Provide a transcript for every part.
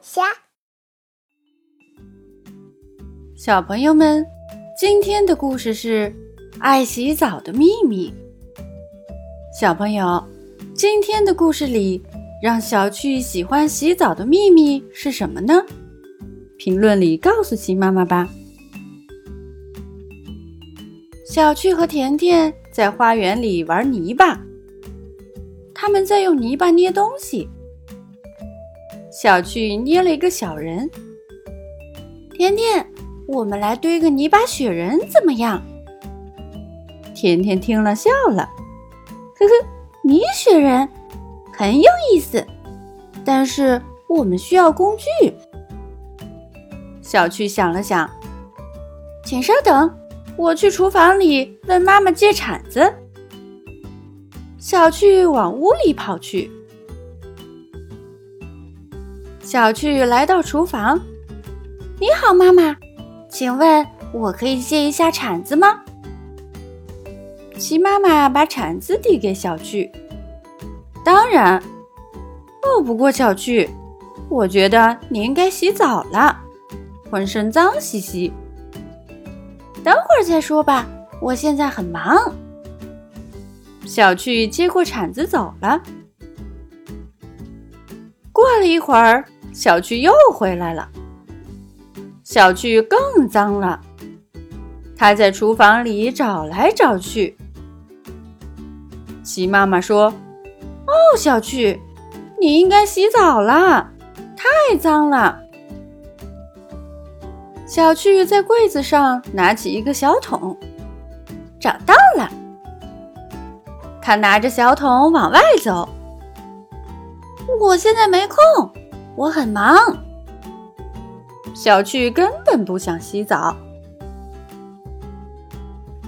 虾。小朋友们，今天的故事是《爱洗澡的秘密》。小朋友，今天的故事里，让小趣喜欢洗澡的秘密是什么呢？评论里告诉奇妈妈吧。小趣和甜甜在花园里玩泥巴，他们在用泥巴捏东西。小趣捏了一个小人，甜甜，我们来堆个泥巴雪人怎么样？甜甜听了笑了，呵呵，泥雪人很有意思，但是我们需要工具。小趣想了想，请稍等，我去厨房里问妈妈借铲子。小趣往屋里跑去。小趣来到厨房，你好，妈妈，请问我可以借一下铲子吗？齐妈妈把铲子递给小趣。当然。哦，不过小趣，我觉得你应该洗澡了，浑身脏兮兮。等会儿再说吧，我现在很忙。小趣接过铲子走了。过了一会儿。小趣又回来了，小趣更脏了。他在厨房里找来找去。齐妈妈说：“哦，小趣，你应该洗澡了，太脏了。”小趣在柜子上拿起一个小桶，找到了。他拿着小桶往外走。我现在没空。我很忙，小趣根本不想洗澡。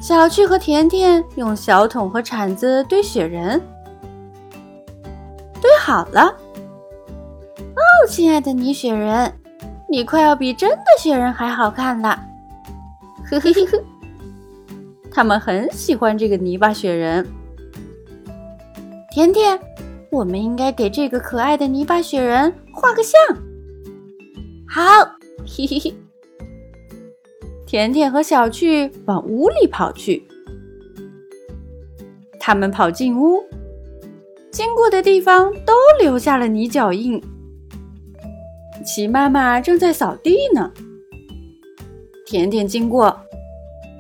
小趣和甜甜用小桶和铲子堆雪人，堆好了。哦，亲爱的泥雪人，你快要比真的雪人还好看了。呵呵呵呵，他们很喜欢这个泥巴雪人。甜甜。我们应该给这个可爱的泥巴雪人画个像。好，嘿嘿嘿。甜甜和小趣往屋里跑去。他们跑进屋，经过的地方都留下了泥脚印。齐妈妈正在扫地呢。甜甜经过，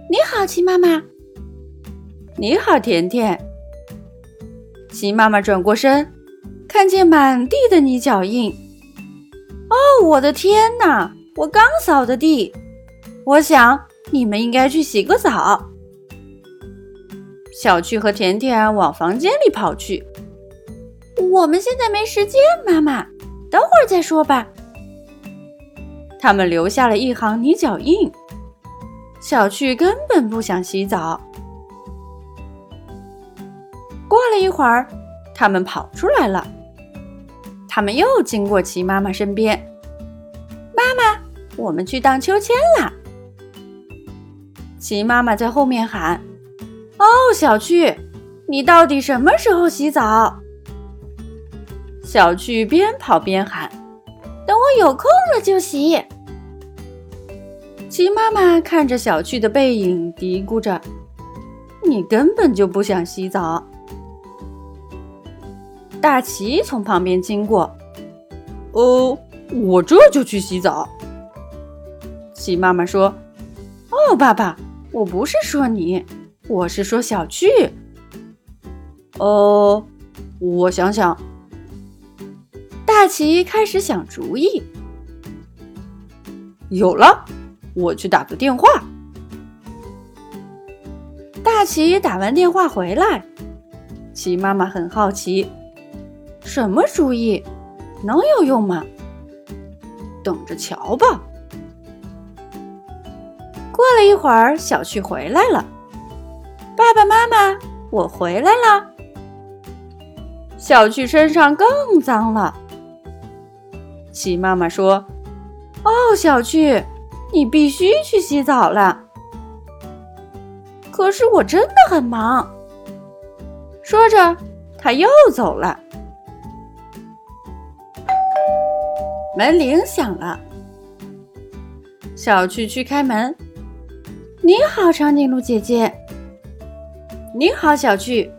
你好，齐妈妈。你好，甜甜。鸡妈妈转过身，看见满地的泥脚印。哦，我的天哪！我刚扫的地。我想你们应该去洗个澡。小趣和甜甜往房间里跑去。我们现在没时间，妈妈，等会儿再说吧。他们留下了一行泥脚印。小趣根本不想洗澡。过了一会儿，他们跑出来了。他们又经过齐妈妈身边。妈妈，我们去荡秋千啦！齐妈妈在后面喊：“哦，小趣，你到底什么时候洗澡？”小趣边跑边喊：“等我有空了就洗。”齐妈妈看着小趣的背影，嘀咕着：“你根本就不想洗澡。”大奇从旁边经过，哦，我这就去洗澡。奇妈妈说：“哦，爸爸，我不是说你，我是说小趣。”哦，我想想。大奇开始想主意，有了，我去打个电话。大奇打完电话回来，奇妈妈很好奇。什么主意能有用吗？等着瞧吧。过了一会儿，小趣回来了。爸爸妈妈，我回来了。小趣身上更脏了。齐妈妈说：“哦，小趣，你必须去洗澡了。”可是我真的很忙。说着，他又走了。门铃响了。小趣去开门。你好，长颈鹿姐姐。你好，小趣。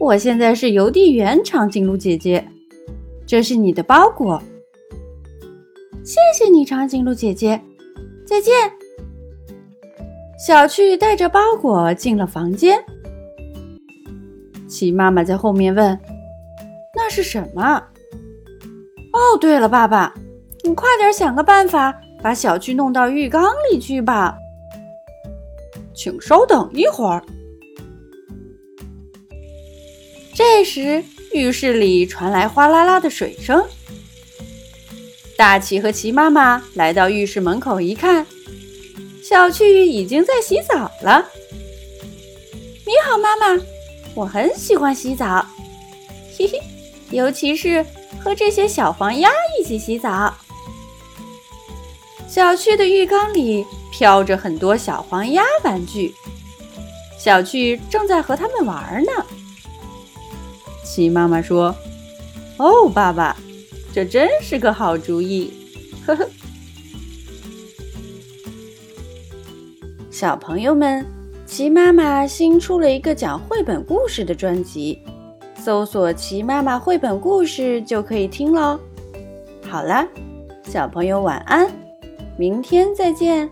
我现在是邮递员，长颈鹿姐姐。这是你的包裹。谢谢你，长颈鹿姐姐。再见。小趣带着包裹进了房间。齐妈妈在后面问：“那是什么？”哦，对了，爸爸，你快点想个办法，把小趣弄到浴缸里去吧。请稍等一会儿。这时，浴室里传来哗啦啦的水声。大奇和齐妈妈来到浴室门口一看，小趣已经在洗澡了。你好，妈妈，我很喜欢洗澡，嘿嘿，尤其是和这些小黄鸭一起洗澡。小趣的浴缸里飘着很多小黄鸭玩具，小趣正在和它们玩呢。鸡妈妈说：“哦，爸爸，这真是个好主意。”呵呵。小朋友们，齐妈妈新出了一个讲绘本故事的专辑，搜索“齐妈妈绘本故事”就可以听喽。好了，小朋友晚安，明天再见。